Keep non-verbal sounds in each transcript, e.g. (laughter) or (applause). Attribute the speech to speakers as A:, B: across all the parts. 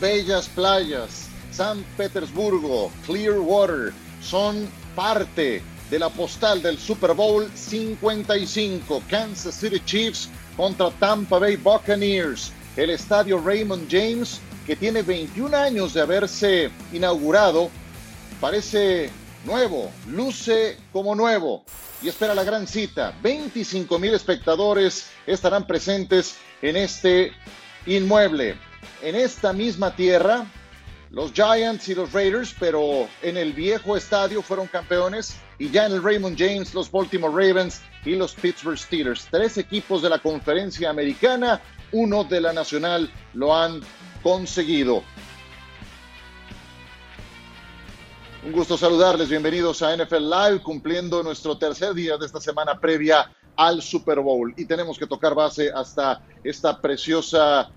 A: bellas playas, San Petersburgo, Clearwater, son parte de la postal del Super Bowl 55. Kansas City Chiefs contra Tampa Bay Buccaneers. El estadio Raymond James, que tiene 21 años de haberse inaugurado, parece nuevo, luce como nuevo y espera la gran cita. 25 mil espectadores estarán presentes en este inmueble. En esta misma tierra, los Giants y los Raiders, pero en el viejo estadio fueron campeones y ya en el Raymond James los Baltimore Ravens y los Pittsburgh Steelers. Tres equipos de la conferencia americana, uno de la nacional lo han conseguido. Un gusto saludarles, bienvenidos a NFL Live, cumpliendo nuestro tercer día de esta semana previa al Super Bowl. Y tenemos que tocar base hasta esta preciosa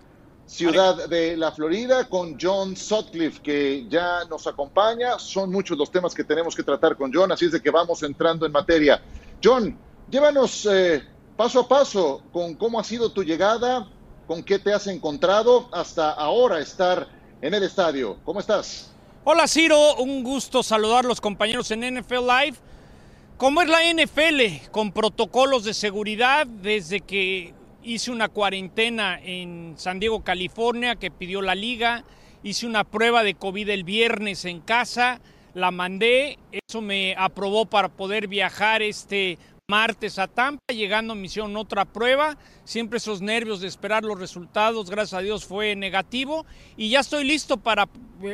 A: ciudad de la Florida con John Sutcliffe, que ya nos acompaña. Son muchos los temas que tenemos que tratar con John, así es de que vamos entrando en materia. John, llévanos eh, paso a paso con cómo ha sido tu llegada, con qué te has encontrado hasta ahora estar en el estadio. ¿Cómo estás?
B: Hola Ciro, un gusto saludar a los compañeros en NFL Live. ¿Cómo es la NFL? Con protocolos de seguridad desde que hice una cuarentena en San Diego, California, que pidió la liga. Hice una prueba de COVID el viernes en casa, la mandé, eso me aprobó para poder viajar este martes a Tampa, llegando me hicieron otra prueba, siempre esos nervios de esperar los resultados, gracias a Dios fue negativo. Y ya estoy listo para,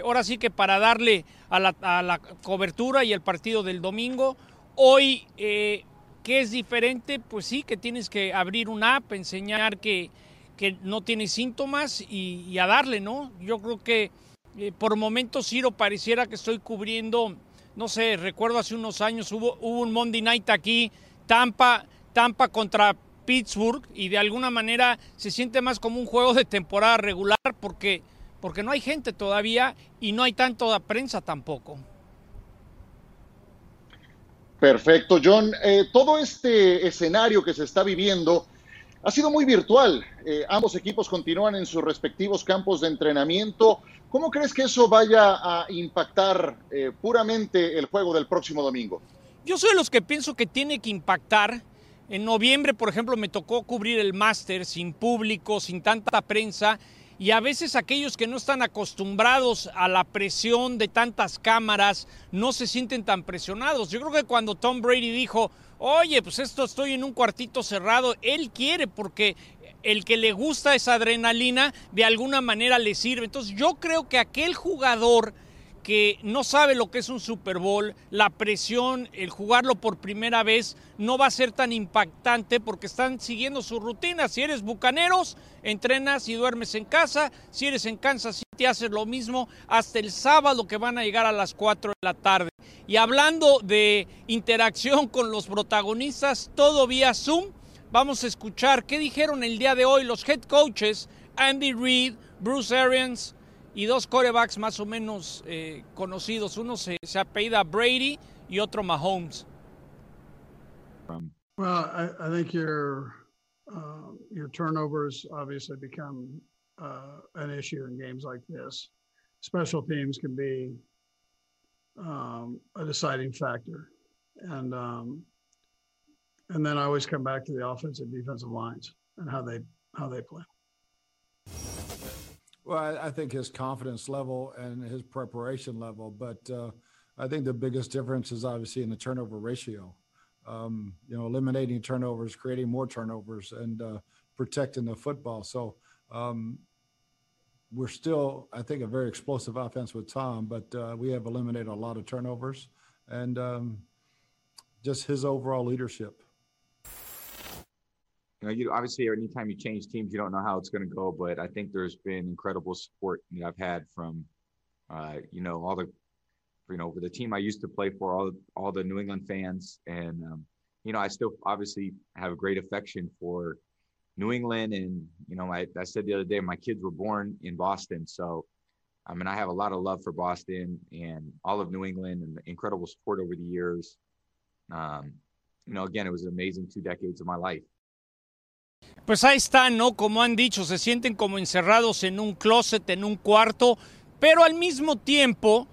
B: ahora sí que para darle a la, cobertura y el partido del domingo. Hoy, eh, ¿qué es diferente? Pues sí, que tienes que abrir una app, enseñar que, que no tienes síntomas y, a darle, ¿no? Yo creo que eh, por momentos, Ciro, pareciera que estoy cubriendo, no sé, recuerdo hace unos años hubo, hubo un Monday Night aquí Tampa, Tampa contra Pittsburgh y de alguna manera se siente más como un juego de temporada regular porque, porque no hay gente todavía y no hay tanto de prensa tampoco.
A: Perfecto, John. Eh, todo este escenario que se está viviendo ha sido muy virtual. Eh, ambos equipos continúan en sus respectivos campos de entrenamiento. ¿Cómo crees que eso vaya a impactar eh, puramente el juego del próximo domingo?
B: Yo soy de los que pienso que tiene que impactar. En noviembre, por ejemplo, me tocó cubrir el máster sin público, sin tanta prensa, y a veces aquellos que no están acostumbrados a la presión de tantas cámaras no se sienten tan presionados. Yo creo que cuando Tom Brady dijo, oye, pues esto estoy en un cuartito cerrado, él quiere porque el que le gusta esa adrenalina de alguna manera le sirve. Entonces yo creo que aquel jugador que no sabe lo que es un Super Bowl, la presión, el jugarlo por primera vez no va a ser tan impactante porque están siguiendo su rutina. Si eres bucaneros, entrenas y duermes en casa. Si eres en Kansas City, haces lo mismo hasta el sábado que van a llegar a las 4 de la tarde. Y hablando de interacción con los protagonistas, todo vía Zoom, vamos a escuchar qué dijeron el día de hoy los head coaches Andy Reid, Bruce Arians, y dos corebacks más o menos eh, conocidos. Uno se, se apellida Brady y otro Mahomes.
C: Well, I, I think your uh, your turnovers obviously become uh, an issue in games like this. Special teams can be um, a deciding factor, and um, and then I always come back to the offensive and defensive lines and how they how they play.
D: Well, I, think his confidence level and his preparation level, but uh, I think the biggest difference is obviously in the turnover ratio. Um, you know, eliminating turnovers, creating more turnovers, and uh, protecting the football. So um, we're still, I think, a very explosive offense with Tom, but uh, we have eliminated a lot of turnovers and um, just his overall leadership
E: you know, you obviously anytime you change teams, you don't know how it's going to go. But I think there's been incredible support that I've had from, uh, you know, all the, you know, the team I used to play for, all all the New England fans, and um, you know, I still obviously have a great affection for New England, and you know, I, I said the other day, my kids were born in Boston, so I mean, I have a lot of love for Boston and all of New England, and the incredible support over the years. Um, you know, again, it was an amazing two decades of my life.
B: Pues ahí está, ¿no? Como han dicho, se sienten como encerrados en un closet, en un cuarto, pero al mismo tiempo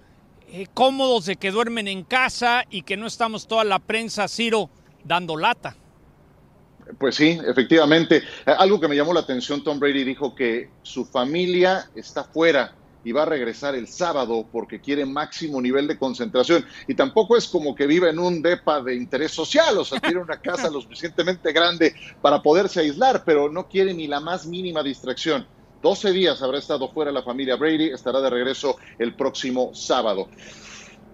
B: eh, cómodos de que duermen en casa y que no estamos toda la prensa, Ciro, dando lata.
A: Pues sí, efectivamente. Eh, algo que me llamó la atención, Tom Brady dijo que su familia está fuera y va a regresar el sábado porque quiere máximo nivel de concentración. Y tampoco es como que viva en un depa de interés social, o sea, tiene una casa lo suficientemente grande para poderse aislar, pero no quiere ni la más mínima distracción. 12 días habrá estado fuera la familia Brady, estará de regreso el próximo sábado.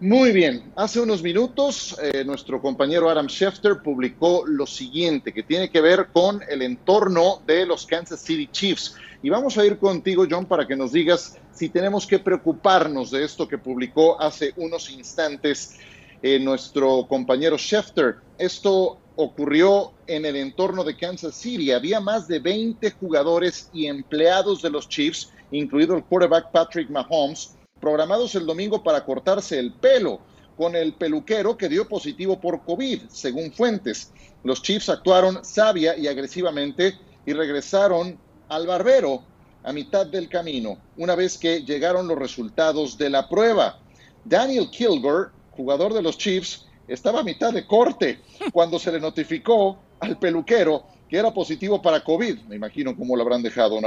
A: Muy bien, hace unos minutos eh, nuestro compañero Adam Schefter publicó lo siguiente que tiene que ver con el entorno de los Kansas City Chiefs. Y vamos a ir contigo, John, para que nos digas si tenemos que preocuparnos de esto que publicó hace unos instantes eh, nuestro compañero Schefter. Esto ocurrió en el entorno de Kansas City. Había más de 20 jugadores y empleados de los Chiefs, incluido el quarterback Patrick Mahomes, programados el domingo para cortarse el pelo con el peluquero que dio positivo por COVID, según fuentes. Los Chiefs actuaron sabia y agresivamente y regresaron al barbero a mitad del camino, una vez que llegaron los resultados de la prueba. Daniel Kilgore, jugador de los Chiefs, estaba a mitad de corte cuando se le notificó al peluquero que era positivo para COVID. Me imagino cómo lo habrán dejado.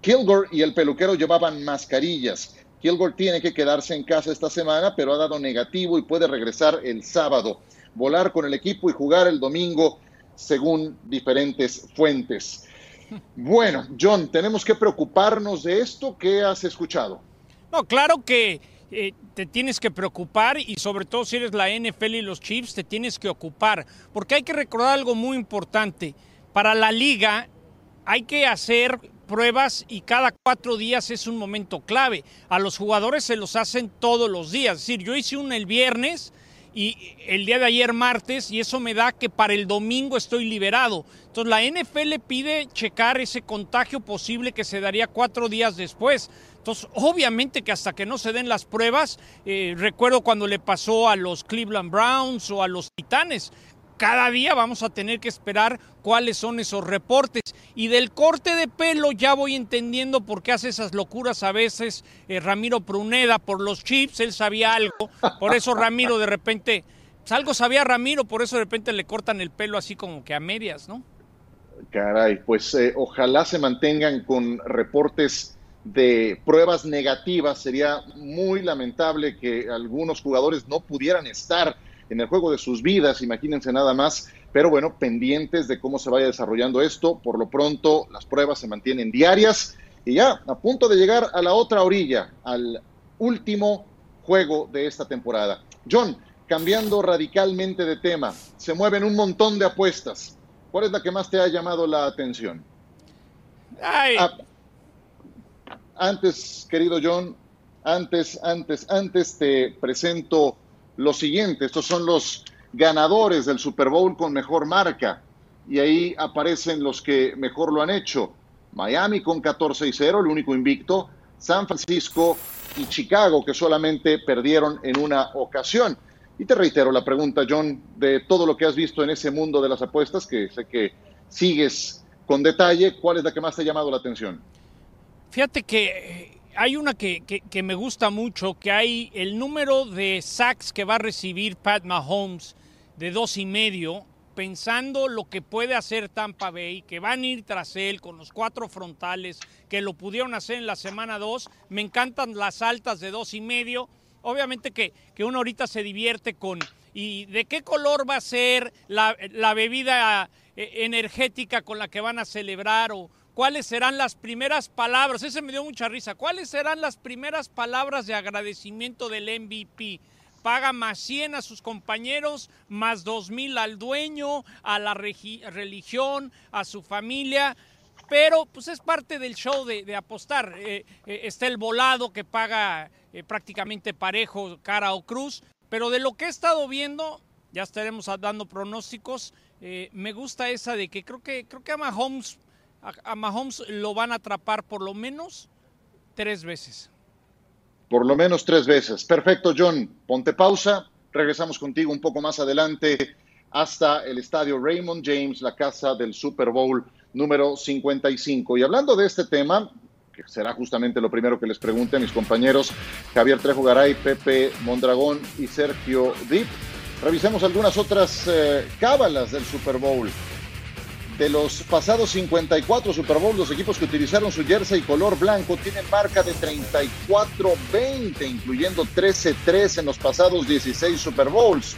A: Kilgore y el peluquero llevaban mascarillas. Kilgore tiene que quedarse en casa esta semana, pero ha dado negativo y puede regresar el sábado, volar con el equipo y jugar el domingo, según diferentes fuentes. Bueno, John, tenemos que preocuparnos de esto. ¿Qué has escuchado?
B: No, claro que eh, te tienes que preocupar y sobre todo si eres la NFL y los Chiefs, te tienes que ocupar, porque hay que recordar algo muy importante. Para la liga hay que hacer pruebas y cada cuatro días es un momento clave. A los jugadores se los hacen todos los días. Es decir, yo hice una el viernes y el día de ayer martes y eso me da que para el domingo estoy liberado. Entonces la NFL pide checar ese contagio posible que se daría cuatro días después. Entonces obviamente que hasta que no se den las pruebas, eh, recuerdo cuando le pasó a los Cleveland Browns o a los Titanes, cada día vamos a tener que esperar cuáles son esos reportes. Y del corte de pelo ya voy entendiendo por qué hace esas locuras a veces eh, Ramiro Pruneda por los chips, él sabía algo, por eso Ramiro de repente, pues algo sabía Ramiro, por eso de repente le cortan el pelo así como que a medias, ¿no?
A: Caray, pues eh, ojalá se mantengan con reportes de pruebas negativas. Sería muy lamentable que algunos jugadores no pudieran estar en el juego de sus vidas, imagínense nada más, pero bueno, pendientes de cómo se vaya desarrollando esto. Por lo pronto, las pruebas se mantienen diarias y ya a punto de llegar a la otra orilla, al último juego de esta temporada. John, cambiando radicalmente de tema, se mueven un montón de apuestas. ¿Cuál es la que más te ha llamado la atención? Ah, antes, querido John, antes, antes, antes te presento lo siguiente, estos son los ganadores del Super Bowl con mejor marca y ahí aparecen los que mejor lo han hecho. Miami con 14 y 0, el único invicto, San Francisco y Chicago que solamente perdieron en una ocasión. Y te reitero la pregunta, John, de todo lo que has visto en ese mundo de las apuestas, que sé que sigues con detalle, ¿cuál es la que más te ha llamado la atención?
B: Fíjate que hay una que, me gusta mucho, que hay el número de sacks que va a recibir Pat Mahomes de dos y medio, pensando lo que puede hacer Tampa Bay, que van a ir tras él con los cuatro frontales, que lo pudieron hacer en la semana dos. Me encantan las altas de dos y medio. Obviamente que, que uno ahorita se divierte con, ¿y de qué color va a ser la, la bebida eh, energética con la que van a celebrar? O, cuáles serán las primeras palabras, ese me dio mucha risa, cuáles serán las primeras palabras de agradecimiento del MVP. Paga más 100 a sus compañeros, más 2 mil al dueño, a la religión, a su familia pero pues es parte del show de, apostar. Eh, eh, está el volado que paga eh, prácticamente parejo cara o cruz, pero de lo que he estado viendo, ya estaremos dando pronósticos, me gusta esa de que creo que creo que a Mahomes a, Mahomes lo van a atrapar por lo menos tres veces.
A: Por lo menos tres veces. Perfecto, John. Ponte pausa. Regresamos contigo un poco más adelante hasta el estadio Raymond James, la casa del Super Bowl número 55. Y hablando de este tema, que será justamente lo primero que les pregunte a mis compañeros Javier Trejo Garay, Pepe Mondragón y Sergio Dip, revisemos algunas otras eh, cábalas del Super Bowl. De los pasados 54 Super Bowl, los equipos que utilizaron su jersey color blanco tienen marca de 34-20, incluyendo 13-3 en los pasados 16 Super Bowls.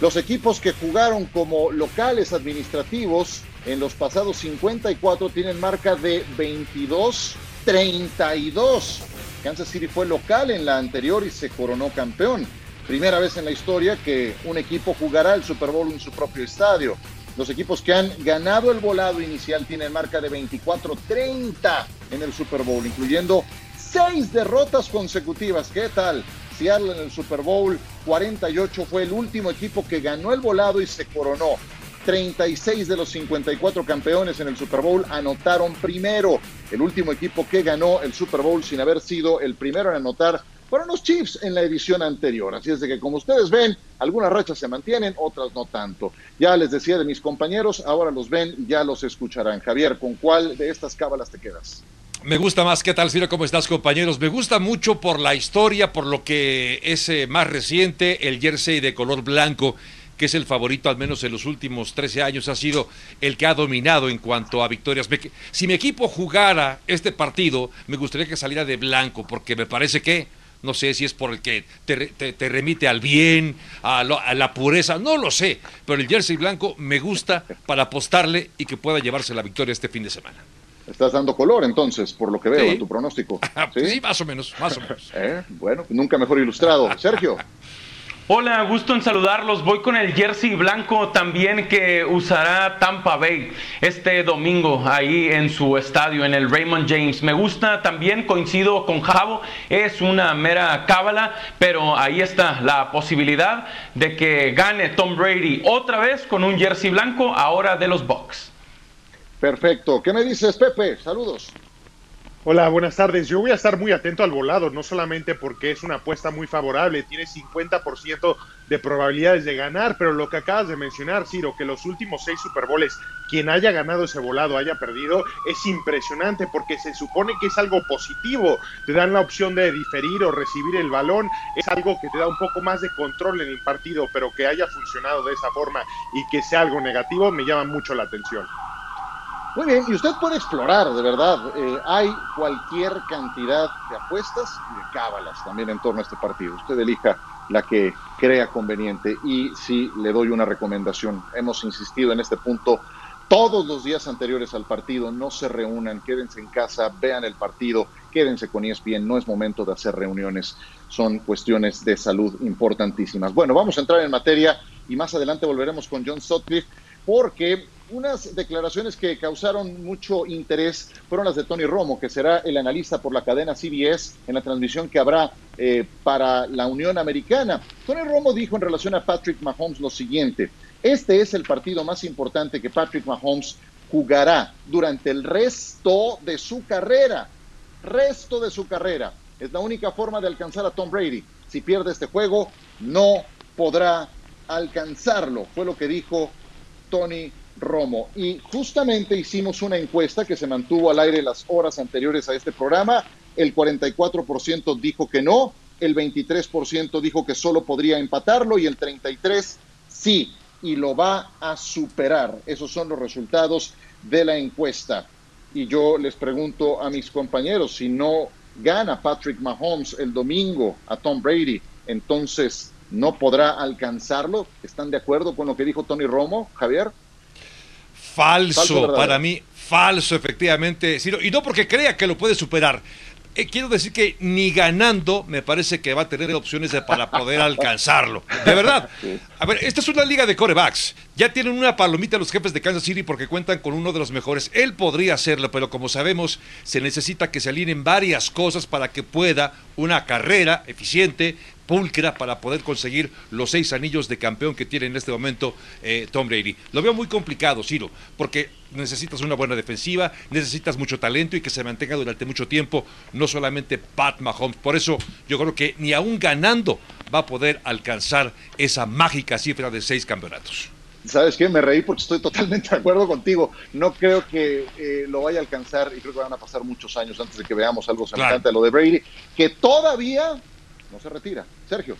A: Los equipos que jugaron como locales administrativos en los pasados 54 tienen marca de 22-32. Kansas City fue local en la anterior y se coronó campeón. Primera vez en la historia que un equipo jugará el Super Bowl en su propio estadio. Los equipos que han ganado el volado inicial tienen marca de 24-30 en el Super Bowl, incluyendo seis derrotas consecutivas. ¿Qué tal? Seattle en el Super Bowl 48 fue el último equipo que ganó el volado y se coronó. 36 de los 54 campeones en el Super Bowl anotaron primero. El último equipo que ganó el Super Bowl sin haber sido el primero en anotar fueron los Chiefs en la edición anterior. Así es de que como ustedes ven, algunas rachas se mantienen, otras no tanto. Ya les decía de mis compañeros, ahora los ven ya los escucharán. Javier, ¿con cuál de estas cábalas te quedas?
F: Me gusta más. ¿Qué tal, Ciro? ¿Cómo estás, compañeros? Me gusta mucho por la historia, por lo que es eh, más reciente, el jersey de color blanco, que es el favorito, al menos en los últimos 13 años, ha sido el que ha dominado en cuanto a victorias. si mi equipo jugara este partido, me gustaría que saliera de blanco, porque me parece que no sé si es por el que te, remite al bien, a, la pureza, no lo sé, pero el jersey blanco me gusta para apostarle y que pueda llevarse la victoria este fin de semana.
A: Estás dando color entonces, por lo que veo en tu pronóstico. (laughs)
F: ¿Sí? más o menos, más o menos. (laughs)
A: Eh, bueno, nunca mejor ilustrado. Sergio. (laughs)
G: Hola, gusto en saludarlos. Voy con el jersey blanco también que usará Tampa Bay este domingo ahí en su estadio, en el Raymond James. Me gusta también, coincido con Javo, es una mera cábala, pero ahí está la posibilidad de que gane Tom Brady otra vez con un jersey blanco, ahora de los Bucks.
A: Perfecto. ¿Qué me dices, Pepe? Saludos.
H: Hola, buenas tardes. Yo voy a estar muy atento al volado, no solamente porque es una apuesta muy favorable, tiene 50% de probabilidades de ganar, pero lo que acabas de mencionar, Ciro, que los últimos seis Super Bowls, quien haya ganado ese volado haya perdido, es impresionante porque se supone que es algo positivo. Te dan la opción de diferir o recibir el balón, es algo que te da un poco más de control en el partido, pero que haya funcionado de esa forma y que sea algo negativo me llama mucho la atención.
A: Muy bien, y usted puede explorar, de verdad. Eh, hay cualquier cantidad de apuestas y de cábalas también en torno a este partido. Usted elija la que crea conveniente. Y sí, le doy una recomendación. Hemos insistido en este punto todos los días anteriores al partido. No se reúnan, quédense en casa, vean el partido, quédense con ESPN. No es momento de hacer reuniones. Son cuestiones de salud importantísimas. Bueno, vamos a entrar en materia y más adelante volveremos con John Sutcliffe porque unas declaraciones que causaron mucho interés fueron las de Tony Romo, que será el analista por la cadena CBS en la transmisión que habrá eh, para la Unión Americana. Tony Romo dijo en relación a Patrick Mahomes lo siguiente, este es el partido más importante que Patrick Mahomes jugará durante el resto de su carrera, resto de su carrera. Es la única forma de alcanzar a Tom Brady. Si pierde este juego, no podrá alcanzarlo. Fue lo que dijo Tony Romo. Y justamente hicimos una encuesta que se mantuvo al aire las horas anteriores a este programa. El 44% dijo que no, el 23% dijo que solo podría empatarlo y el 33% sí, y lo va a superar. Esos son los resultados de la encuesta. Y yo les pregunto a mis compañeros, si no gana Patrick Mahomes el domingo a Tom Brady, entonces no podrá alcanzarlo. ¿Están de acuerdo con lo que dijo Tony Romo, Javier?
F: Falso, para mí, falso efectivamente, y no porque crea que lo puede superar. Eh, quiero decir que ni ganando me parece que va a tener opciones para poder (laughs) alcanzarlo. De verdad. A ver, esta es una liga de corebacks. Ya tienen una palomita los jefes de Kansas City porque cuentan con uno de los mejores. Él podría hacerlo, pero como sabemos, se necesita que se alineen varias cosas para que pueda una carrera eficiente, pulcra para poder conseguir los seis anillos de campeón que tiene en este momento eh, Tom Brady. Lo veo muy complicado, Ciro, porque necesitas una buena defensiva, necesitas mucho talento y que se mantenga durante mucho tiempo, no solamente Pat Mahomes. Por eso yo creo que ni aún ganando va a poder alcanzar esa mágica cifra de seis campeonatos.
A: ¿Sabes qué? Me reí porque estoy totalmente de acuerdo contigo. No creo que eh, lo vaya a alcanzar y creo que van a pasar muchos años antes de que veamos algo semejante a lo de Brady, que todavía no se retira. Sergio.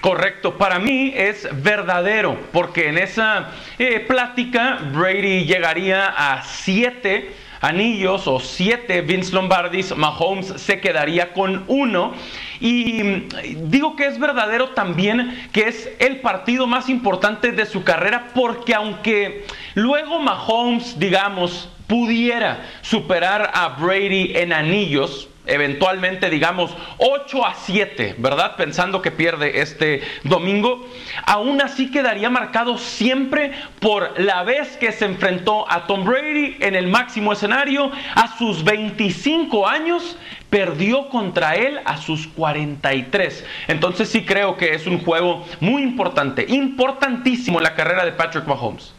G: Correcto, para mí es verdadero, porque en esa eh, plática Brady llegaría a siete anillos o siete Vince Lombardis, Mahomes se quedaría con uno. Y mm, digo que es verdadero también que es el partido más importante de su carrera, porque aunque luego Mahomes, digamos, pudiera superar a Brady en anillos, eventualmente digamos 8 a 7, ¿verdad? Pensando que pierde este domingo, aún así quedaría marcado siempre por la vez que se enfrentó a Tom Brady en el máximo escenario a sus 25 años. Perdió contra él a sus 43. Entonces sí creo que es un juego muy importante, importantísimo en la carrera de Patrick Mahomes.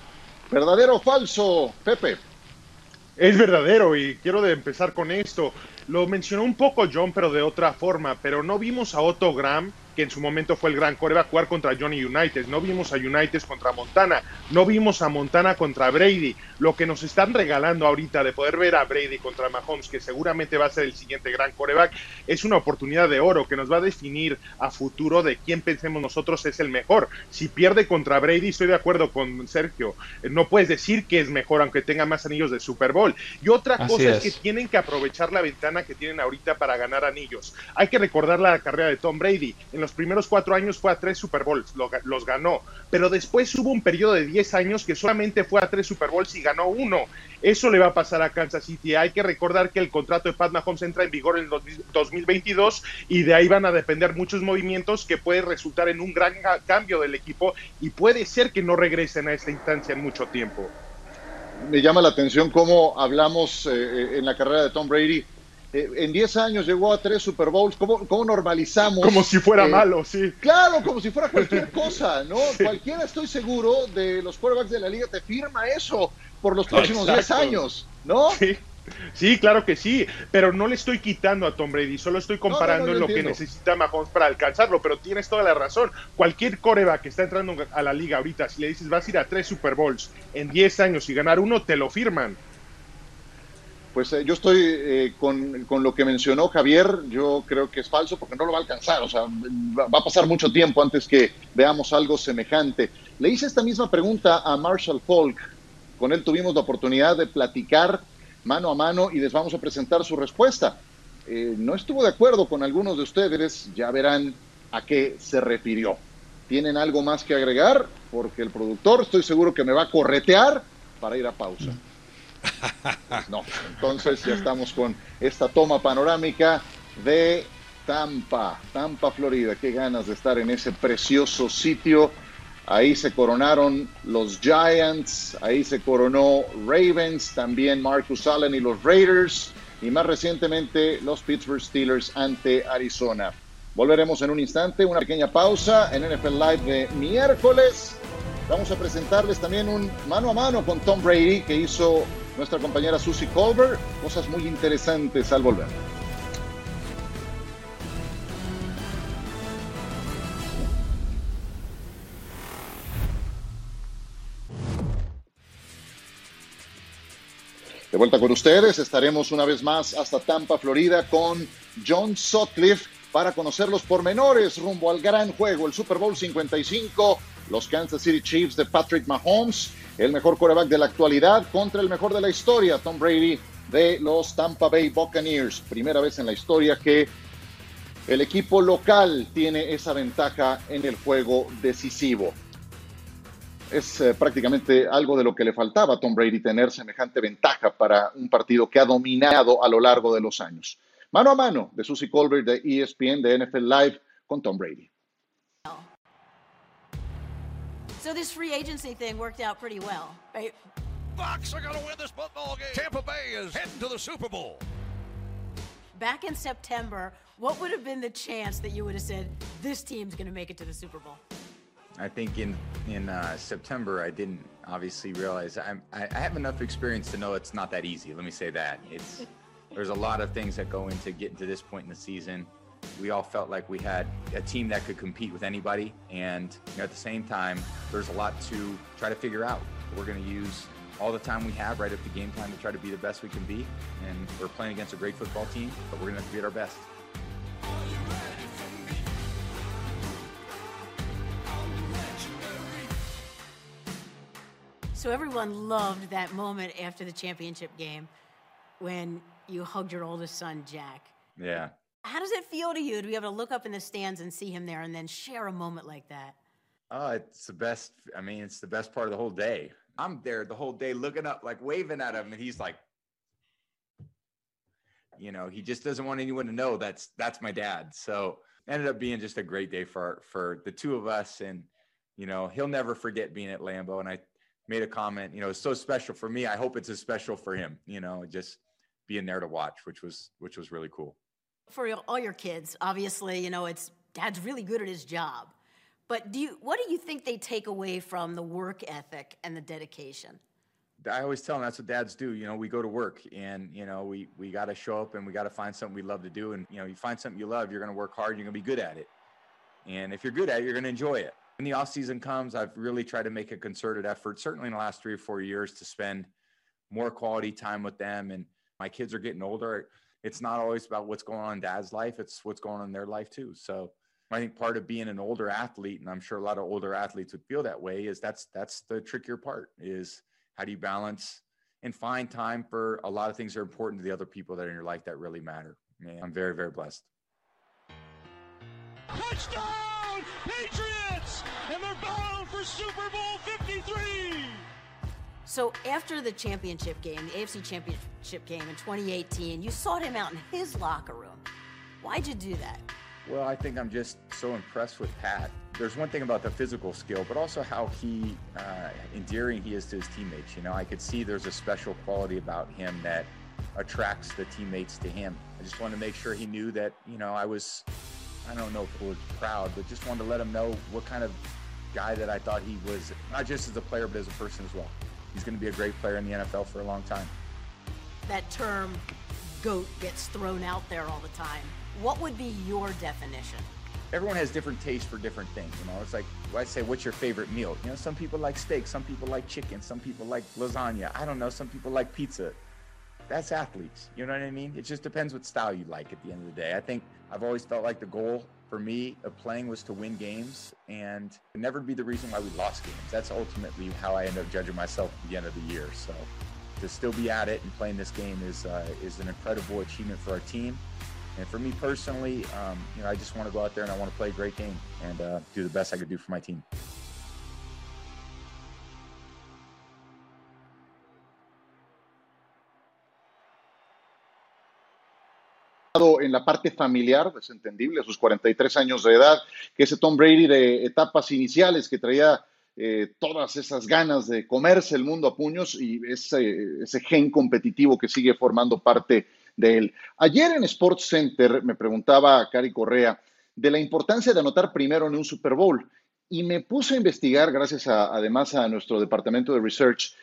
A: ¿Verdadero o falso, Pepe?
H: Es verdadero y quiero empezar con esto. Lo mencionó un poco John, pero de otra forma. Pero no vimos a Otto Graham que en su momento fue el gran core, a jugar contra Johnny United. No vimos a United contra Montana, no vimos a Montana contra Brady. Lo que nos están regalando ahorita de poder ver a Brady contra Mahomes, que seguramente va a ser el siguiente gran coreback, es una oportunidad de oro que nos va a definir a futuro de quién pensemos nosotros es el mejor. Si pierde contra Brady, estoy de acuerdo con Sergio. No puedes decir que es mejor aunque tenga más anillos de Super Bowl. Y otra cosa es. es que tienen que aprovechar la ventana que tienen ahorita para ganar anillos. Hay que recordar la carrera de Tom Brady. En los primeros cuatro años fue a tres Super Bowls, los ganó, pero después hubo un periodo de diez años que solamente fue a tres Super Bowls y ganó uno. Eso le va a pasar a Kansas City. Hay que recordar que el contrato de Pat Mahomes entra en vigor en el 2022 y de ahí van a depender muchos movimientos que puede resultar en un gran cambio del equipo y puede ser que no regresen a esta instancia en mucho tiempo.
A: Me llama la atención cómo hablamos eh, eh, en la carrera de Tom Brady eh, en 10 años llegó a tres Super Bowls. ¿Cómo, cómo normalizamos?
H: Como si fuera eh, malo, sí.
A: Claro, como si fuera cualquier (laughs) cosa, ¿no? Cualquiera, estoy seguro, de los quarterbacks de la liga te firma eso por los próximos 10 años, ¿no?
H: Sí. Sí, claro que sí, pero no le estoy quitando a Tom Brady, solo estoy comparando lo que necesita Mahomes para alcanzarlo, pero tienes toda la razón. Cualquier coreback que está entrando a la liga ahorita, si le dices vas a ir a tres Super Bowls en 10 años y ganar uno, te lo firman
A: pues eh, yo estoy eh, con, lo que mencionó Javier, yo creo que es falso porque no lo va a alcanzar, o sea, va, a pasar mucho tiempo antes que veamos algo semejante. Le hice esta misma pregunta a Marshall Falk, con él tuvimos la oportunidad de platicar mano a mano y les vamos a presentar su respuesta. Eh, no estuvo de acuerdo con algunos de ustedes, ya verán a qué se refirió. ¿Tienen algo más que agregar? Porque el productor estoy seguro que me va a corretear para ir a pausa. No, entonces ya estamos con esta toma panorámica de Tampa, Tampa, Florida. Qué ganas de estar en ese precioso sitio. Ahí se coronaron los Giants, ahí se coronó Ravens, también Marcus Allen y los Raiders, y más recientemente los Pittsburgh Steelers ante Arizona. Volveremos en un instante, una pequeña pausa en NFL Live de miércoles. Vamos a presentarles también un mano a mano con Tom Brady que hizo nuestra compañera Susie Colbert. Cosas muy interesantes al volver. De vuelta con ustedes, estaremos una vez más hasta Tampa, Florida, con John Sutcliffe para conocer los pormenores rumbo al gran juego, el Super Bowl 55, los Kansas City Chiefs de Patrick Mahomes el mejor quarterback de la actualidad contra el mejor de la historia, Tom Brady de los Tampa Bay Buccaneers. Primera vez en la historia que el equipo local tiene esa ventaja en el juego decisivo. Es eh, prácticamente algo de lo que le faltaba a Tom Brady tener semejante ventaja para un partido que ha dominado a lo largo de los años. Mano a mano de Susie Colbert de ESPN de NFL Live con Tom Brady.
I: So this free agency thing worked out pretty well, right?
J: Bucks are going to win this football game. Tampa Bay is heading to the Super Bowl.
I: Back in September, what would have been the chance that you would have said this team's going to make it to the Super Bowl?
E: I think in in uh, September, I didn't obviously realize I'm, I, I have enough experience to know it's not that easy. Let me say that it's there's a lot of things that go into getting to this point in the season.
K: We all felt like we had a team that could compete with anybody. And you know, at the same time, there's a lot to try to figure out. We're going to use all the time we have right up to game time to try to be the best we can be. And we're playing against a great football team, but we're going to have to be at our best.
I: So everyone loved that moment after the championship game when you hugged your oldest son, Jack.
K: Yeah.
I: How does it feel to you to be able to look up in the stands and see him there and then share a moment like that?
K: Oh, it's the best. I mean, it's the best part of the whole day. I'm there the whole day looking up, like waving at him, and he's like, you know, he just doesn't want anyone to know that's that's my dad. So ended up being just a great day for for the two of us, and you know, he'll never forget being at Lambeau. And I made a comment, you know, it's so special for me. I hope it's as special for him. You know, just being there to watch, which was which was really cool.
I: For all your kids, obviously, you know, it's dad's really good at his job. But do you, what do you think they take away from the work ethic and the dedication?
K: I always tell them that's what dads do. You know, we go to work and, you know, we, we got to show up and we got to find something we love to do. And, you know, you find something you love, you're going to work hard, you're going to be good at it. And if you're good at it, you're going to enjoy it. When the off season comes, I've really tried to make a concerted effort, certainly in the last three or four years, to spend more quality time with them. And my kids are getting older. It's not always about what's going on in dad's life, it's what's going on in their life too. So, I think part of being an older athlete, and I'm sure a lot of older athletes would feel that way, is that's that's the trickier part is how do you balance and find time for a lot of things that are important to the other people that are in your life that really matter. Man, I'm very, very blessed.
J: Touchdown, Patriots! And they're bound for Super Bowl 53!
I: So after the championship game, the AFC championship game in 2018, you sought him out in his locker room. Why'd you do that?
K: Well, I think I'm just so impressed with Pat. There's one thing about the physical skill, but also how he uh, endearing he is to his teammates. You know, I could see there's a special quality about him that attracts the teammates to him. I just wanted to make sure he knew that, you know, I was, I don't know if it was proud, but just wanted to let him know what kind of guy that I thought he was, not just as a player, but as a person as well. He's going to be a great player in the NFL for a long time.
I: That term GOAT gets thrown out there all the time. What would be your definition?
K: Everyone has different tastes for different things. You know, it's like I say, what's your favorite meal? You know, some people like steak, some people like chicken, some people like lasagna. I don't know, some people like pizza. That's athletes. You know what I mean? It just depends what style you like at the end of the day. I think I've always felt like the goal for me playing was to win games and never be the reason why we lost games. That's ultimately how I end up judging myself at the end of the year. So to still be at it and playing this game is uh, is an incredible achievement for our team. And for me personally, um, you know, I just want to go out there and I want to play a great game and uh, do the best I could do for my team.
A: En la parte familiar, es entendible, a sus 43 años de edad, que ese Tom Brady de etapas iniciales que traía eh, todas esas ganas de comerse el mundo a puños y ese, gen competitivo que sigue formando parte de él. Ayer en Sports Center me preguntaba Cari Correa de la importancia de anotar primero en un Super Bowl y me puse a investigar, gracias a, además a nuestro departamento de research,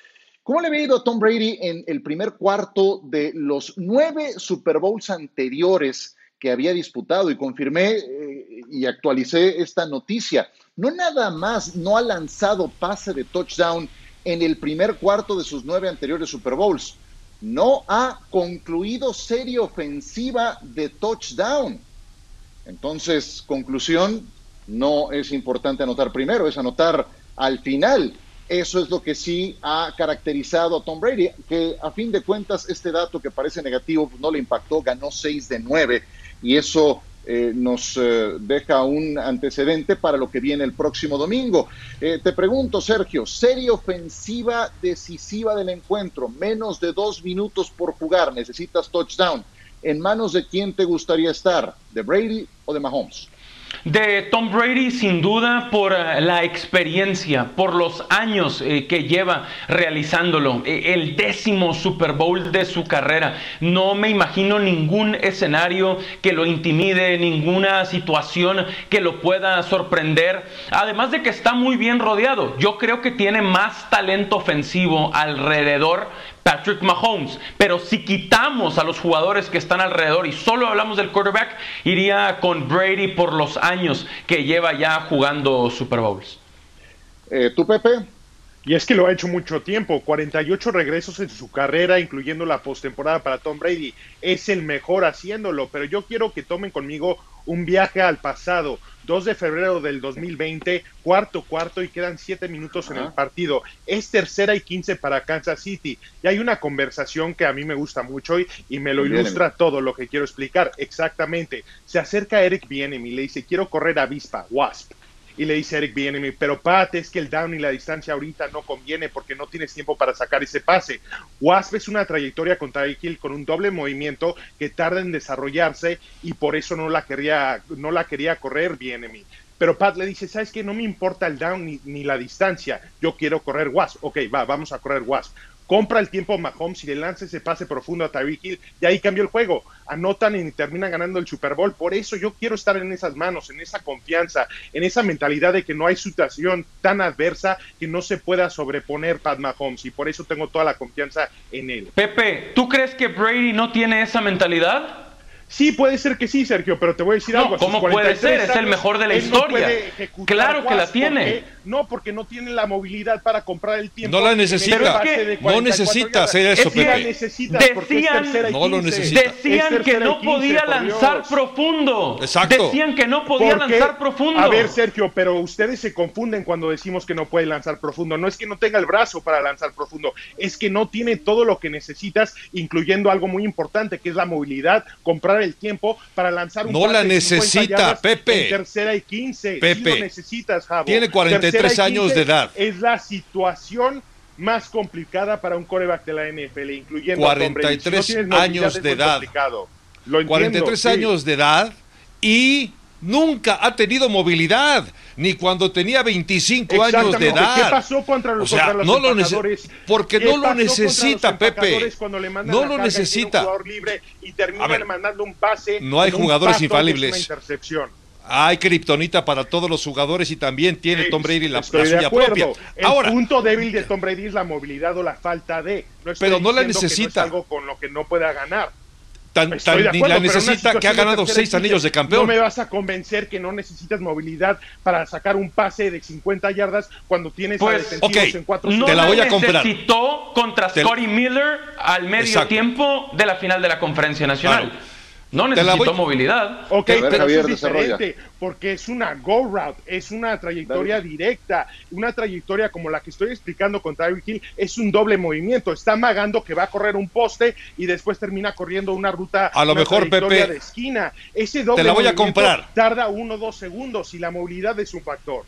A: ¿Cómo le había ido a Tom Brady en el primer cuarto de los nueve Super Bowls anteriores que había disputado? Y confirmé eh, y actualicé esta noticia. No nada más no ha lanzado pase de touchdown en el primer cuarto de sus nueve anteriores Super Bowls. No ha concluido serie ofensiva de touchdown. Entonces, conclusión, no es importante anotar primero, es anotar al final. Eso es lo que sí ha caracterizado a Tom Brady, que a fin de cuentas este dato que parece negativo pues, no le impactó, ganó 6 de 9 y eso eh, nos eh, deja un antecedente para lo que viene el próximo domingo. Eh, te pregunto, Sergio, serie ofensiva decisiva del encuentro, menos de dos minutos por jugar, necesitas touchdown. ¿En manos de quién te gustaría estar? ¿De Brady o de Mahomes?
G: De Tom Brady, sin duda, por eh, la experiencia, por los años eh, que lleva realizándolo, eh, el décimo Super Bowl de su carrera. No me imagino ningún escenario que lo intimide, ninguna situación que lo pueda sorprender. Además de que está muy bien rodeado, yo creo que tiene más talento ofensivo alrededor Patrick Mahomes. Pero si quitamos a los jugadores que están alrededor y solo hablamos del quarterback, iría con Brady por los años que lleva ya jugando Super Bowls.
A: Eh, ¿Tú, Pepe?
H: Y es que lo ha hecho mucho tiempo, 48 regresos en su carrera, incluyendo la postemporada para Tom Brady. Es el mejor haciéndolo, pero yo quiero que tomen conmigo un viaje al pasado. 2 de febrero del 2020, cuarto cuarto y quedan 7 minutos en el partido. Es tercera y 15 para Kansas City. Y hay una conversación que a mí me gusta mucho y, y me lo
A: Bien,
H: ilustra todo lo que quiero explicar. Exactamente. Se acerca Eric Bienemy y le dice, quiero correr avispa, Wasp. Y le dice Eric Bienemy, pero Pat, es que el down y la distancia ahorita no conviene porque no tienes tiempo para sacar ese pase. Wasp es una trayectoria con Tyreek Hill con un doble movimiento que tarda en desarrollarse y por eso no la quería, no la quería correr Bienemy. Pero Pat le dice, ¿sabes qué? No me importa el down ni, ni la distancia, yo quiero correr Wasp. Ok, va, vamos a correr Wasp. Compra el tiempo Mahomes y le lanza ese pase profundo a Tyreek Hill y ahí cambia el juego. Anotan y terminan ganando el Super Bowl. Por eso yo quiero estar en esas manos, en esa confianza, en esa mentalidad de que no hay situación tan adversa que no se pueda sobreponer Pat Mahomes y por eso tengo toda la confianza en él.
G: Pepe, ¿tú crees que Brady no tiene esa mentalidad?
H: Sí, puede ser que sí, Sergio, pero te voy a decir
G: No,
H: algo.
G: ¿cómo puede
H: 43
G: ser? Es el mejor de la
H: no
G: historia. Claro que la tiene.
H: No, porque no tiene la movilidad para comprar el tiempo.
F: No la necesita.
G: es que
F: no
H: 44
F: necesita hacer eso,
H: Es que la
F: Pepe.
H: necesitas porque es
G: Decían-
H: tercera y
F: No lo
H: 15.
F: necesita.
H: Es
G: Decían que no
H: 15,
G: podía lanzar
H: Dios.
G: profundo.
F: Exacto.
G: Decían que no podía lanzar profundo.
H: A ver, Sergio, pero ustedes se confunden cuando decimos que no puede lanzar profundo. No es que no tenga el brazo para lanzar profundo, es que no tiene todo lo que necesitas, incluyendo algo muy importante, que es la movilidad, comprar el tiempo para lanzar un
F: No la
H: de 50
F: necesita, Pepe.
H: En tercera y 15. Sí
F: Pepe.
H: lo necesitas, Javo.
F: Tiene 43
H: Tercera y
F: años
H: 15
F: de edad.
H: Es la situación más complicada para un coreback de la NFL, incluyendo a Tom Brady. Si no
F: 43 años de edad.
H: Lo entiendo,
F: 43
H: sí.
F: años de edad y nunca ha tenido movilidad, ni cuando tenía 25 años de edad.
H: ¿Qué pasó contra los,
F: O sea,
H: contra los
F: no lo porque
H: ¿Qué
F: no lo necesita, Pepe.
H: le
F: No lo necesita.
H: libre y terminan
F: A ver,
H: mandando un pase.
F: no hay jugadores infalibles. Hay kriptonita para todos los jugadores y también tiene
H: Sí,
F: Tom Brady la, la suya propia.
H: El
F: Ahora,
H: punto débil de Tom Brady es la movilidad o la falta de. No
F: Pero no la necesita.
H: es algo con lo que no pueda ganar.
F: Tan, tan-
H: de
F: ni
H: acuerdo,
F: la necesita que ha ganado seis
H: 15,
F: anillos de
H: No
F: campeón.
H: me vas a convencer que no necesitas movilidad para sacar un pase de 50 yardas cuando tienes a
G: Pues,
H: defensivos
F: ok,
H: en cuatro
G: No
F: Te la voy a comprar.
G: necesitó contra Scotty Miller al medio
F: Exacto.
G: tiempo de la final de la conferencia nacional.
F: Claro.
G: No necesitó
F: voy-
G: movilidad.
H: Ok,
A: ver,
H: pero
A: Javier,
H: eso es
A: desarrolla.
H: diferente, porque es una go route, es una trayectoria directa, una trayectoria como la que estoy explicando con Tyreek Hill, es un doble movimiento, está amagando que va a correr un poste y después termina corriendo una ruta
F: A lo
H: una
F: mejor, Pepe,
H: de esquina. Ese doble
F: te la voy a
H: movimiento
F: comprar.
H: tarda uno o dos segundos y la movilidad es un factor.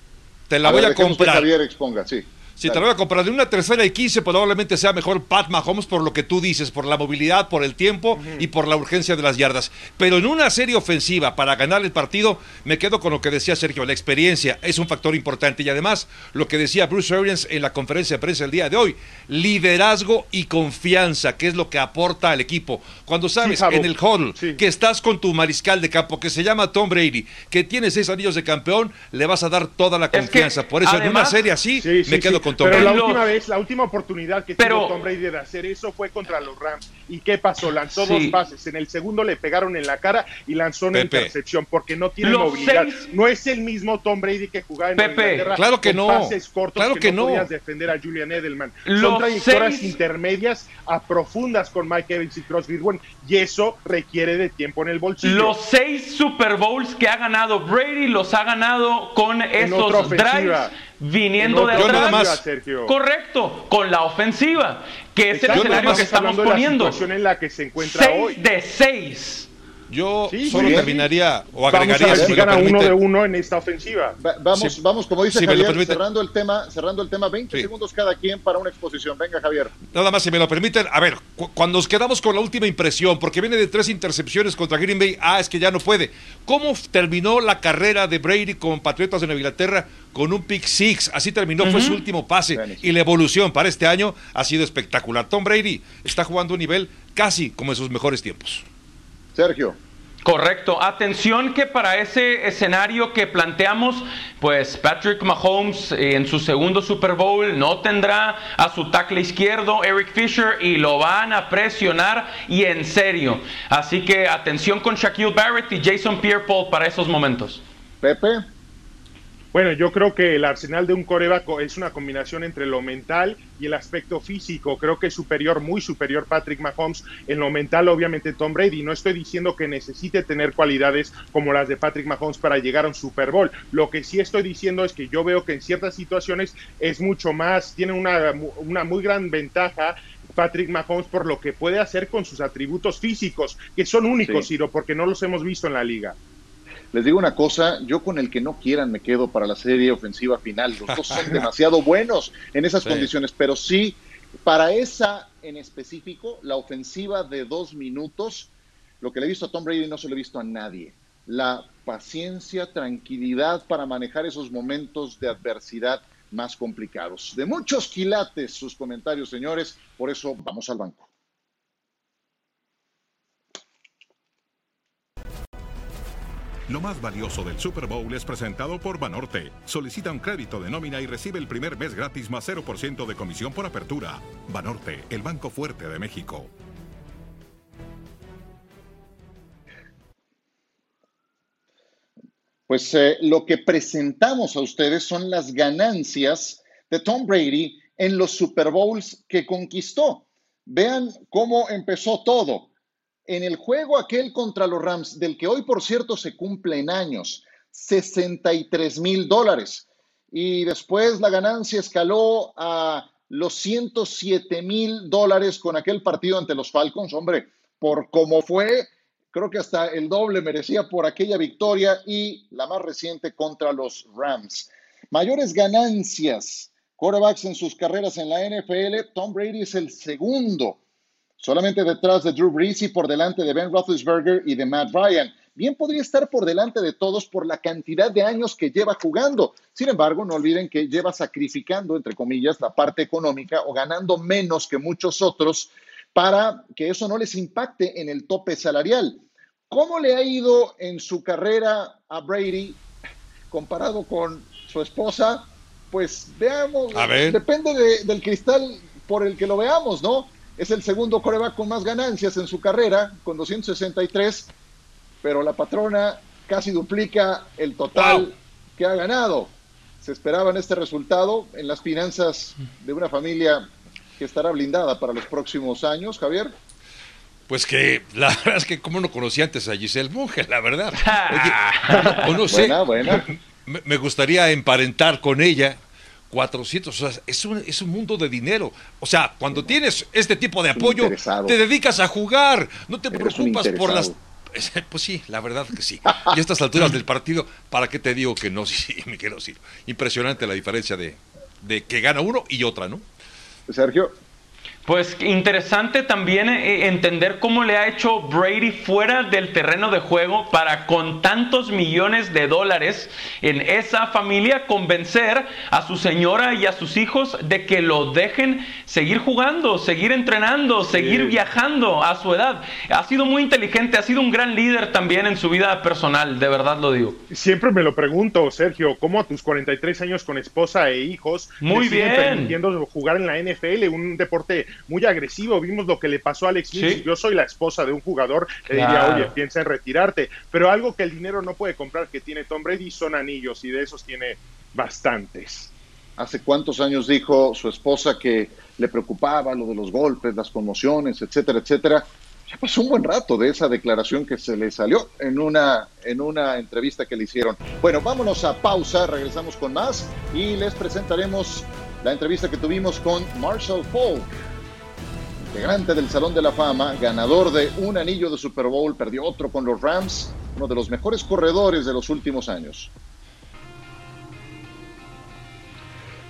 F: Te la
A: A
F: voy
A: ver,
F: a comprar.
A: Javier exponga, sí.
F: Si te la voy a comprar de una tercera y 15, probablemente sea mejor Pat Mahomes por lo que tú dices, por la movilidad, por el tiempo y por la urgencia de las yardas. Pero en una serie ofensiva para ganar el partido, me quedo con lo que decía Sergio, la experiencia es un factor importante y además lo que decía Bruce Arians en la conferencia de prensa el día de hoy, liderazgo y confianza, que es lo que aporta al equipo. Cuando sabes en el huddle
H: Sí.
F: que estás con tu mariscal de campo que se llama Tom Brady, que tiene seis anillos de campeón, le vas a dar toda la
G: que,
F: confianza. Por eso en una serie así
H: Sí, sí,
F: me quedo
H: sí.
F: Con Tom
H: Pero la
G: Los-
H: última vez, la última oportunidad que
G: Pero-
H: tuvo Tom Brady de hacer eso fue contra los Rams. ¿Y qué pasó? Lanzó
G: Sí.
H: dos pases. En el segundo le pegaron en la cara y lanzó una
F: Pepe.
H: intercepción porque no tiene
G: Los
H: movilidad.
G: seis-
H: No es el mismo Tom Brady que jugaba en
G: Pepe.
H: Inglaterra
F: Claro que
H: con
F: no.
H: pases cortos
F: Claro
H: que,
F: que
H: no,
F: no.
H: podías defender a Julian Edelman.
G: Los
H: Son trayectorias
G: seis-
H: intermedias a profundas con Mike Evans y Cross Goodwin y eso requiere de tiempo en el bolsillo.
G: Los seis Super Bowls que ha ganado Brady los ha ganado con
H: otra
G: esos drives viniendo
H: En
G: de atrás.
F: más-.
G: Correcto, con la ofensiva, que es el escenario que estamos
H: de la
G: poniendo.
H: situación en la que se encuentra
G: Seis
H: hoy.
G: de seis.
F: Yo
H: Sí,
F: solo terminaría o
H: Vamos a
F: agregaría,
H: ver
F: si
H: si
F: me lo
H: gana uno de uno en esta ofensiva.
A: Va- vamos,
F: Sí.
A: vamos, como dice
F: Si
A: Javier, cerrando el tema, cerrando el tema, 20
F: Sí.
A: segundos cada quien para una exposición. Venga, Javier.
F: Nada más, si me lo permiten. A ver, cu- cuando nos quedamos con la última impresión, porque viene de tres intercepciones contra Green Bay, ah, es que ya no puede. ¿Cómo terminó la carrera de Brady con Patriotas de Nueva Inglaterra? Con un pick six. Así terminó, fue su último pase. Y la evolución para este año ha sido espectacular. Tom Brady está jugando a un nivel casi como en sus mejores tiempos.
A: Sergio.
G: Correcto. Atención que para ese escenario que planteamos, pues Patrick Mahomes eh, en su segundo Super Bowl no tendrá a su tackle izquierdo Eric Fisher y lo van a presionar y en serio. Así que atención con Shaquille Barrett y Jason Pierre-Paul para esos momentos.
A: Pepe.
H: Bueno, yo creo que el arsenal de un coreback es una combinación entre lo mental y el aspecto físico. Creo que es superior, muy superior Patrick Mahomes. En lo mental, obviamente, Tom Brady. No estoy diciendo que necesite tener cualidades como las de Patrick Mahomes para llegar a un Super Bowl. Lo que sí estoy diciendo es que yo veo que en ciertas situaciones es mucho más, tiene una, una muy gran ventaja Patrick Mahomes por lo que puede hacer con sus atributos físicos, que son únicos, Ciro, porque no los hemos visto en la liga.
A: Les digo una cosa, yo con el que no quieran me quedo para la serie ofensiva final. Los dos son (laughs) demasiado buenos en esas condiciones, pero sí, para esa en específico, la ofensiva de dos minutos, lo que le he visto a Tom Brady no se lo he visto a nadie. La paciencia, tranquilidad para manejar esos momentos de adversidad más complicados. De muchos quilates sus comentarios, señores, por eso vamos al banco.
L: Lo más valioso del Super Bowl es presentado por Banorte. Solicita un crédito de nómina y recibe el primer mes gratis más 0% de comisión por apertura. Banorte, el banco fuerte de México.
A: Pues eh, lo que presentamos a ustedes son las ganancias de Tom Brady en los Super Bowls que conquistó. Vean cómo empezó todo en el juego aquel contra los Rams, del que hoy, por cierto, se cumplen años, 63 mil dólares. Y después la ganancia escaló a los 107 mil dólares con aquel partido ante los Falcons. Hombre, por cómo fue, creo que hasta el doble merecía por aquella victoria y la más reciente contra los Rams. Mayores ganancias, quarterbacks en sus carreras en la NFL, Tom Brady es el segundo solamente detrás de Drew Brees y por delante de Ben Roethlisberger y de Matt Ryan. Bien podría estar por delante de todos por la cantidad de años que lleva jugando. Sin embargo, no olviden que lleva sacrificando, entre comillas, la parte económica o ganando menos que muchos otros para que eso no les impacte en el tope salarial. ¿Cómo le ha ido en su carrera a Brady comparado con su esposa? Pues veamos, depende del cristal por el que lo veamos, ¿no? Es el segundo coreback con más ganancias en su carrera, con 263, pero la patrona casi duplica el total que ha ganado. Se esperaba en este resultado en las finanzas de una familia que estará blindada para los próximos años, Javier.
F: Pues que la (laughs) verdad es que como no conocía antes a Giselle Monge, la verdad. (laughs) Oye, no, sé. me gustaría emparentar con ella 400, o sea, es un, es un mundo de dinero. O sea, cuando tienes este tipo de apoyo, te dedicas a jugar, no te preocupas por las... (laughs) Pues sí, la verdad que sí. Y a estas alturas del partido, ¿para qué te digo que no? (laughs) Sí, me quiero decir. Impresionante la diferencia de, de que gana uno y otra, ¿no?
A: Sergio,
G: pues interesante también eh, entender cómo le ha hecho Brady fuera del terreno de juego para con tantos millones de dólares en esa familia convencer a su señora y a sus hijos de que lo dejen seguir jugando, seguir entrenando, seguir viajando a su edad. Ha sido muy inteligente, ha sido un gran líder también en su vida personal, de verdad lo digo.
H: Siempre me lo pregunto, Sergio, ¿cómo a tus 43 años con esposa e hijos
G: muy bien
H: permitiendo jugar en la NFL, un deporte muy agresivo. Vimos lo que le pasó a Alex Smith. yo soy la esposa de un jugador, le diría, oye, piensa en retirarte. Pero algo que el dinero no puede comprar que tiene Tom Brady son anillos y de esos tiene bastantes.
A: ¿Hace cuántos años dijo su esposa que le preocupaba lo de los golpes, las conmociones, etcétera, etcétera? Ya pasó un buen rato de esa declaración que se le salió en una, en una entrevista que le hicieron. Bueno, vámonos a pausa, regresamos con más y les presentaremos la entrevista que tuvimos con Marshall Falk, integrante del Salón de la Fama, ganador de un anillo de Super Bowl, perdió otro con los Rams, uno de los mejores corredores de los últimos años.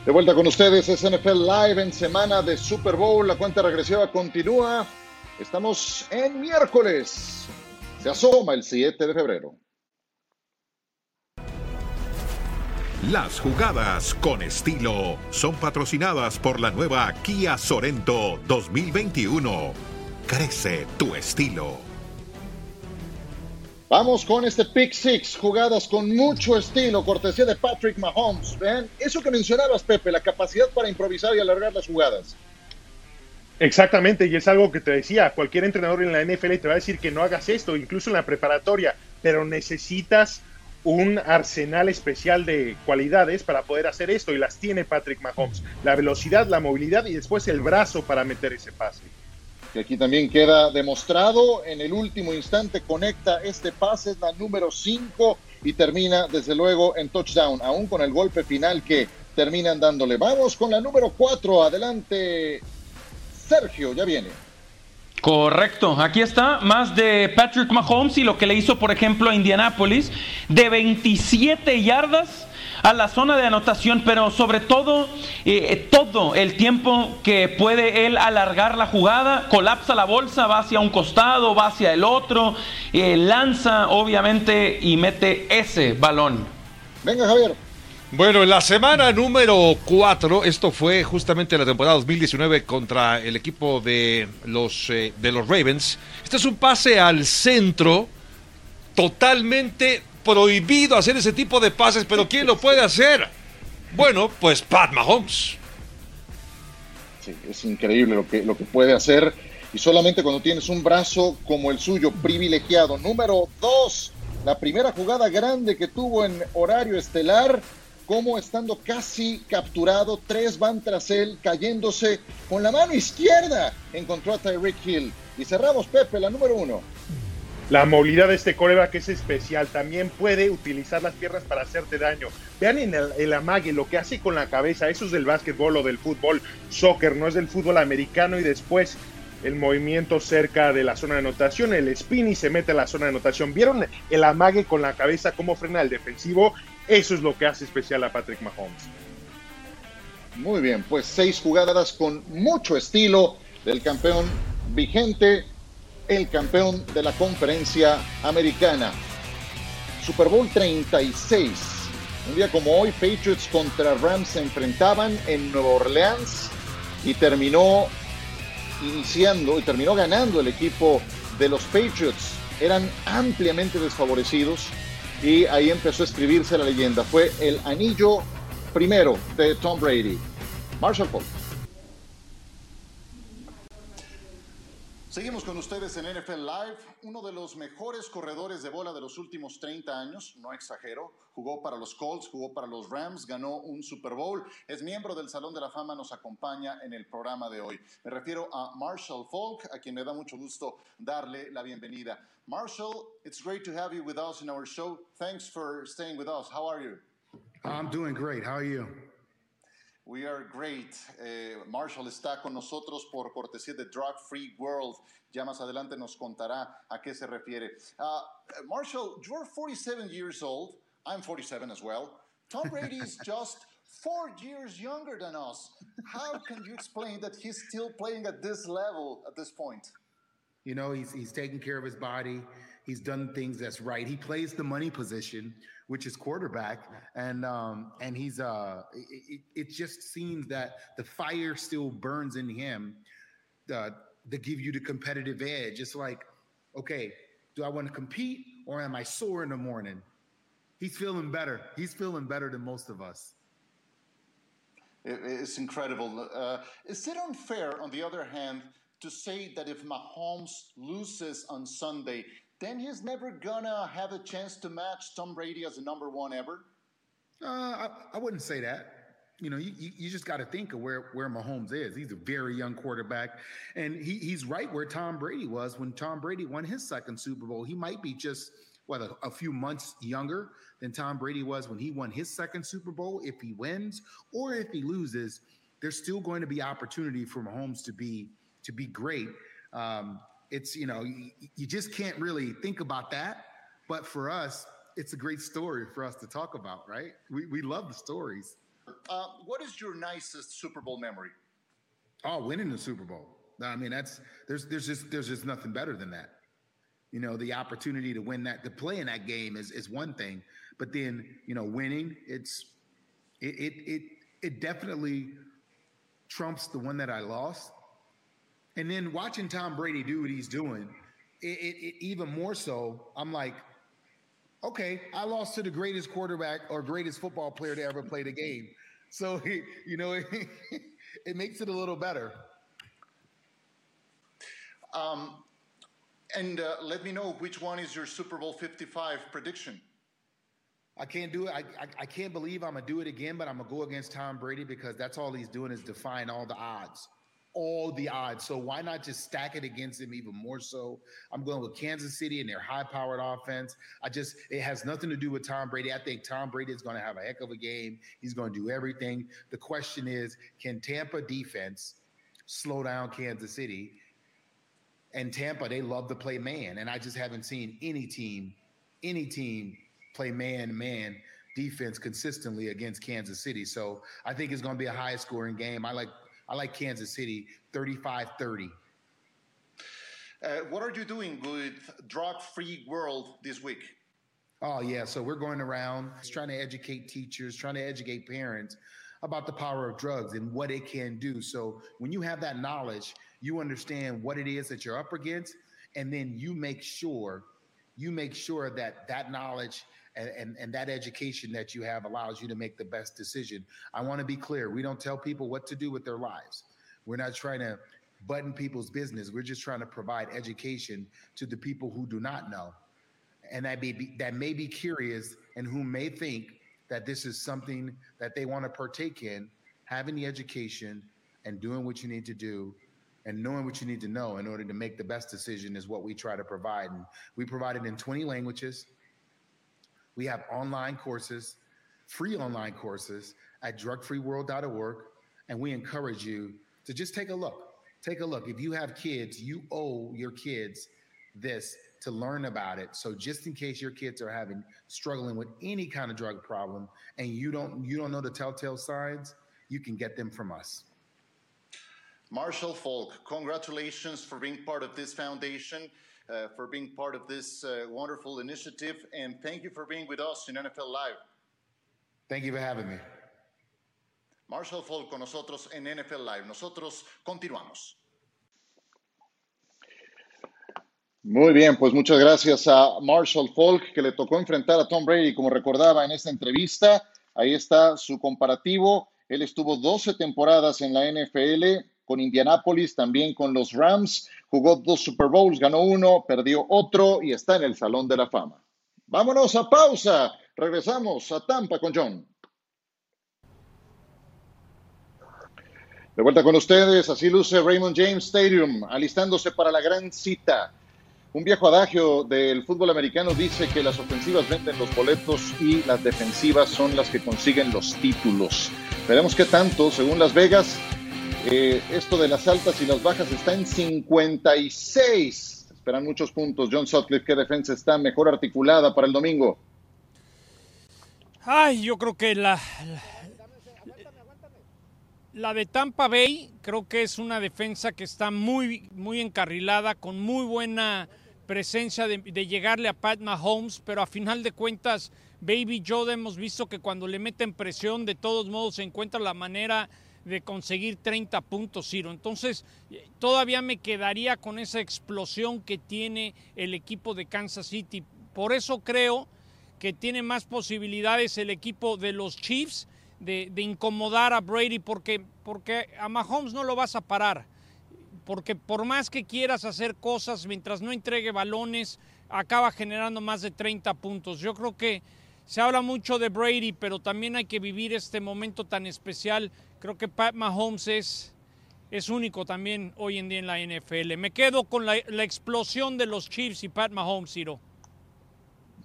A: De vuelta con ustedes, es NFL Live en semana de Super Bowl. La cuenta regresiva continúa. Estamos en miércoles. Se asoma el 7 de febrero.
L: Las jugadas con estilo son patrocinadas por la nueva Kia Sorento 2021. Crece tu estilo.
A: Vamos con este pick six, jugadas con mucho estilo, cortesía de Patrick Mahomes. Vean, eso que mencionabas, Pepe, la capacidad para improvisar y alargar las jugadas.
H: Exactamente, y es algo que te decía, cualquier entrenador en la NFL te va a decir que no hagas esto, incluso en la preparatoria, pero necesitas un arsenal especial de cualidades para poder hacer esto, y las tiene Patrick Mahomes. La velocidad, la movilidad y después el brazo para meter ese pase
A: que aquí también queda demostrado. En el último instante conecta este pase, es la número 5 y termina desde luego en touchdown, aún con el golpe final que terminan dándole. Vamos con la número 4, adelante Sergio, ya viene.
G: Correcto, aquí está más de Patrick Mahomes y lo que le hizo, por ejemplo, a Indianapolis, de 27 yardas a la zona de anotación, pero sobre todo eh, todo el tiempo que puede él alargar la jugada, colapsa la bolsa, va hacia un costado, va hacia el otro, eh, lanza obviamente y mete ese balón.
A: Venga Javier.
F: Bueno, en la semana número 4, esto fue justamente la temporada 2019 contra el equipo de los, eh, de los Ravens. Este es un pase al centro totalmente prohibido hacer ese tipo de pases, pero ¿quién lo puede hacer? Bueno, pues Pat Mahomes.
A: Sí, es increíble lo que, lo que puede hacer. Y solamente cuando tienes un brazo como el suyo, privilegiado. Número dos, la primera jugada grande que tuvo en horario estelar, como estando casi capturado, tres van tras él, cayéndose con la mano izquierda, encontró a Tyreek Hill. Y cerramos, Pepe, la número uno.
H: La movilidad de este coreback es especial. También puede utilizar las piernas para hacerte daño. Vean en el, amague lo que hace con la cabeza. Eso es del básquetbol o del fútbol. Soccer, no es del fútbol americano. Y después el movimiento cerca de la zona de anotación. El spin y se mete a la zona de anotación. ¿Vieron el amague con la cabeza? Cómo frena el defensivo. Eso es lo que hace especial a Patrick Mahomes.
A: Muy bien, pues seis jugadas con mucho estilo del campeón vigente el campeón de la conferencia americana. Super Bowl 36. Un día como hoy, Patriots contra Rams se enfrentaban en Nueva Orleans y terminó iniciando y terminó ganando el equipo de los Patriots. Eran ampliamente desfavorecidos y ahí empezó a escribirse la leyenda. Fue el anillo primero de Tom Brady. Marshall Falk. Seguimos con ustedes en NFL Live. Uno de los mejores corredores de bola de los últimos 30 años, no exagero, jugó para los Colts, jugó para los Rams, ganó un Super Bowl, es miembro del Salón de la Fama, nos acompaña en el programa de hoy. Me refiero a Marshall Falk, a quien me da mucho gusto darle la bienvenida. Marshall, it's great to have you with us in our show. Thanks for staying with us. How are you?
M: I'm doing great. How are you?
A: We are great. Eh, Marshall está con nosotros por cortesía de Drug Free World. Ya más adelante nos contará a qué se refiere. Uh, Marshall, you're 47 years old. I'm 47 as well. Tom Brady is (laughs) just four years younger than us. How can you explain that he's still playing at this level at this point?
M: You know, he's, he's taking care of his body. He's done things that's right. He plays the money position, which is quarterback, and um, and he's uh, it, it just seems that the fire still burns in him, uh, to give you the competitive edge. It's like, okay, do I want to compete or am I sore in the morning? He's feeling better. He's feeling better than most of us.
A: It's incredible. Uh, is it unfair, on the other hand, to say that if Mahomes loses on Sunday, then he's never gonna have a chance to match Tom Brady as the number one ever?
M: Uh, I, I, wouldn't say that. You know, you, you just got to think of where, where Mahomes is. He's a very young quarterback, and he, he's right where Tom Brady was when Tom Brady won his second Super Bowl. He might be just what a, a few months younger than Tom Brady was when he won his second Super Bowl. If he wins or if he loses, there's still going to be opportunity for Mahomes to be to be great. Um, it's you know you, you just can't really think about that. But for us it's a great story for us to talk about right? We, we love the stories.
A: Uh, what is your nicest super bowl memory?
M: Oh winning the super bowl. I mean that's there's there's just there's just nothing better than that. You know the opportunity to win that to play in that game is is one thing but then you know winning it's it it it, it definitely trumps the one that i lost and then watching Tom Brady do what he's doing, it, it, it, even more so, I'm like, okay, I lost to the greatest quarterback or greatest football player to ever play the game. (laughs) So, (laughs) you know, it, (laughs) it makes it a little better.
A: Um, and uh, let me know which one is your Super Bowl 55 prediction.
M: I can't do it. I, I, I can't believe I'm gonna do it again, but I'm gonna go against Tom Brady because that's all he's doing is defying all the odds, all the odds. So why not just stack it against him even more so? I'm going with Kansas City and their high-powered offense. I just it has nothing to do with Tom Brady. I think Tom Brady is going to have a heck of a game. He's going to do everything. The question is, can Tampa defense slow down Kansas City? And Tampa, they love to play man, and I just haven't seen any team, any team play man man defense consistently against Kansas City. So I think it's going to be a high scoring game. I like I like Kansas City 35-30.
A: Uh, what are you doing with Drug Free World this week?
M: Oh yeah, so we're going around trying to educate teachers, trying to educate parents about the power of drugs and what it can do. So when you have that knowledge, you understand what it is that you're up against and then you make sure you make sure that that knowledge and, and, and that education that you have allows you to make the best decision. I want to be clear. We don't tell people what to do with their lives. We're not trying to button people's business. We're just trying to provide education to the people who do not know. And that be that may be curious and who may think that this is something that they want to partake in, having the education and doing what you need to do and knowing what you need to know in order to make the best decision is what we try to provide. And we provide it in 20 languages. We have online courses, free online courses at drugfreeworld.org. And we encourage you to just take a look. Take a look. If you have kids, you owe your kids this to learn about it. So just in case your kids are having struggling with any kind of drug problem and you don't you don't know the telltale signs, you can get them from us.
A: Marshall Falk, congratulations for being part of this foundation, uh, for being part of this uh, wonderful initiative, and thank you for being with us in NFL Live.
M: Thank you for having me.
A: Marshall Falk con nosotros en NFL Live. Nosotros continuamos. Muy bien, pues muchas gracias a Marshall Falk que le tocó enfrentar a Tom Brady, como recordaba en esta entrevista. Ahí está su comparativo. Él estuvo 12 temporadas en la NFL, con Indianapolis, también con los Rams, jugó dos Super Bowls, ganó uno, perdió otro y está en el Salón de la Fama. Vámonos a pausa. Regresamos a Tampa con John. De vuelta con ustedes, así luce Raymond James Stadium, alistándose para la gran cita. Un viejo adagio del fútbol americano dice que las ofensivas venden los boletos y las defensivas son las que consiguen los títulos. Veremos qué tanto, según Las Vegas, eh, esto de las altas y las bajas está en 56. Esperan muchos puntos. John Sutcliffe, ¿qué defensa está mejor articulada para el domingo?
B: Ay, yo creo que la, la, la de Tampa Bay creo que es una defensa que está muy, muy encarrilada, con muy buena presencia de, llegarle a Pat Mahomes, pero a final de cuentas, Baby Joe hemos visto que cuando le meten presión, de todos modos se encuentra la manera de conseguir 30 puntos, Ciro. Entonces, todavía me quedaría con esa explosión que tiene el equipo de Kansas City. Por eso creo que tiene más posibilidades el equipo de los Chiefs de, de incomodar a Brady, porque, porque a Mahomes no lo vas a parar. Porque por más que quieras hacer cosas, mientras no entregue balones, acaba generando más de 30 puntos. Yo creo que se habla mucho de Brady, pero también hay que vivir este momento tan especial. Creo que Pat Mahomes es, es único también hoy en día en la NFL. Me quedo con la, la explosión de los Chiefs y Pat Mahomes, Ciro.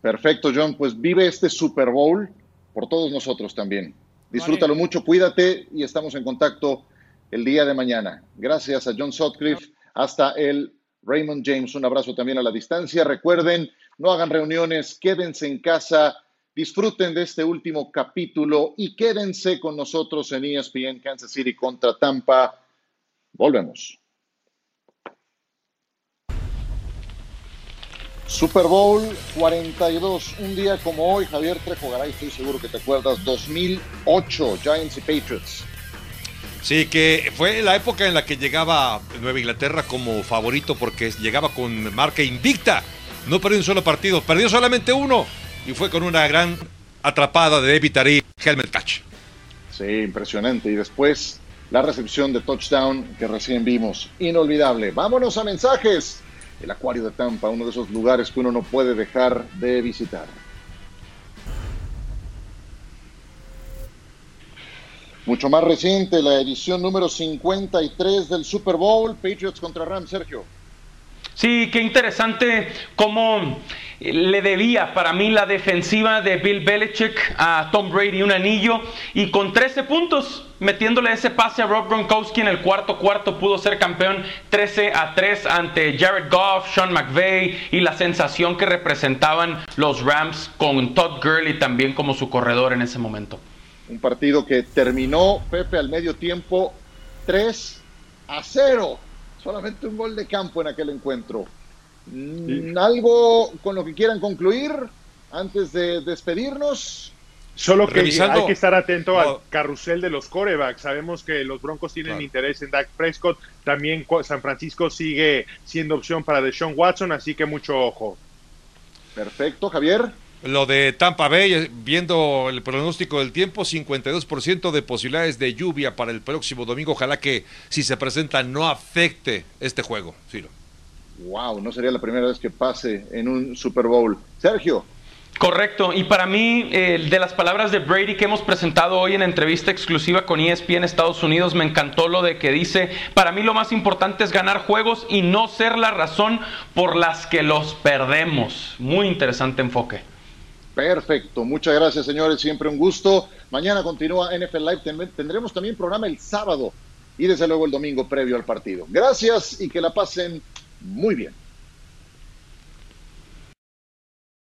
A: Perfecto, John. Pues vive este Super Bowl por todos nosotros también. Disfrútalo vale. mucho, cuídate y estamos en contacto el día de mañana. Gracias a John Sutcliffe. Hasta el Raymond James. Un abrazo también a la distancia. Recuerden, no hagan reuniones, quédense en casa Disfruten de este último capítulo y quédense con nosotros en ESPN Kansas City contra Tampa. Volvemos. Super Bowl 42, un día como hoy, Javier Trejo Garay, estoy seguro que te acuerdas, 2008, Giants y Patriots.
F: Sí, que fue la época en la que llegaba Nueva Inglaterra como favorito porque llegaba con marca invicta. No perdió un solo partido, perdió solamente uno y fue con una gran atrapada de David Tari, helmet catch.
A: Sí, impresionante. Y después la recepción de touchdown que recién vimos. Inolvidable. Vámonos a mensajes. El Acuario de Tampa, uno de esos lugares que uno no puede dejar de visitar. Mucho más reciente, la edición número 53 del Super Bowl, Patriots contra Rams, Sergio.
G: Sí, qué interesante cómo le debía para mí la defensiva de Bill Belichick a Tom Brady un anillo y con 13 puntos metiéndole ese pase a Rob Gronkowski en el cuarto cuarto pudo ser campeón 13 a 3 ante Jared Goff, Sean McVay y la sensación que representaban los Rams con Todd Gurley también como su corredor en ese momento.
A: Un partido que terminó Pepe al medio tiempo 3 a 0. Solamente un gol de campo en aquel encuentro. Mm, ¿Algo con lo que quieran concluir antes de despedirnos?
H: Solo que hay que estar atento al carrusel de los corebacks. Sabemos que los Broncos tienen interés en Dak Prescott. También San Francisco sigue siendo opción para Deshaun Watson, así que mucho ojo.
A: Perfecto, Javier.
F: Lo de Tampa Bay, viendo el pronóstico del tiempo, 52% de posibilidades de lluvia para el próximo domingo. Ojalá que si se presenta no afecte este juego. Ciro.
A: Wow, no sería la primera vez que pase en un Super Bowl. Sergio.
G: Correcto, y para mí, de las palabras de Brady que hemos presentado hoy en entrevista exclusiva con ESPN Estados Unidos, me encantó lo de que dice, para mí lo más importante es ganar juegos y no ser la razón por las que los perdemos. Muy interesante enfoque.
A: Perfecto, muchas gracias señores, siempre un gusto. Mañana continúa NFL Live, tendremos también programa el sábado y desde luego el domingo previo al partido. Gracias y que la pasen muy bien.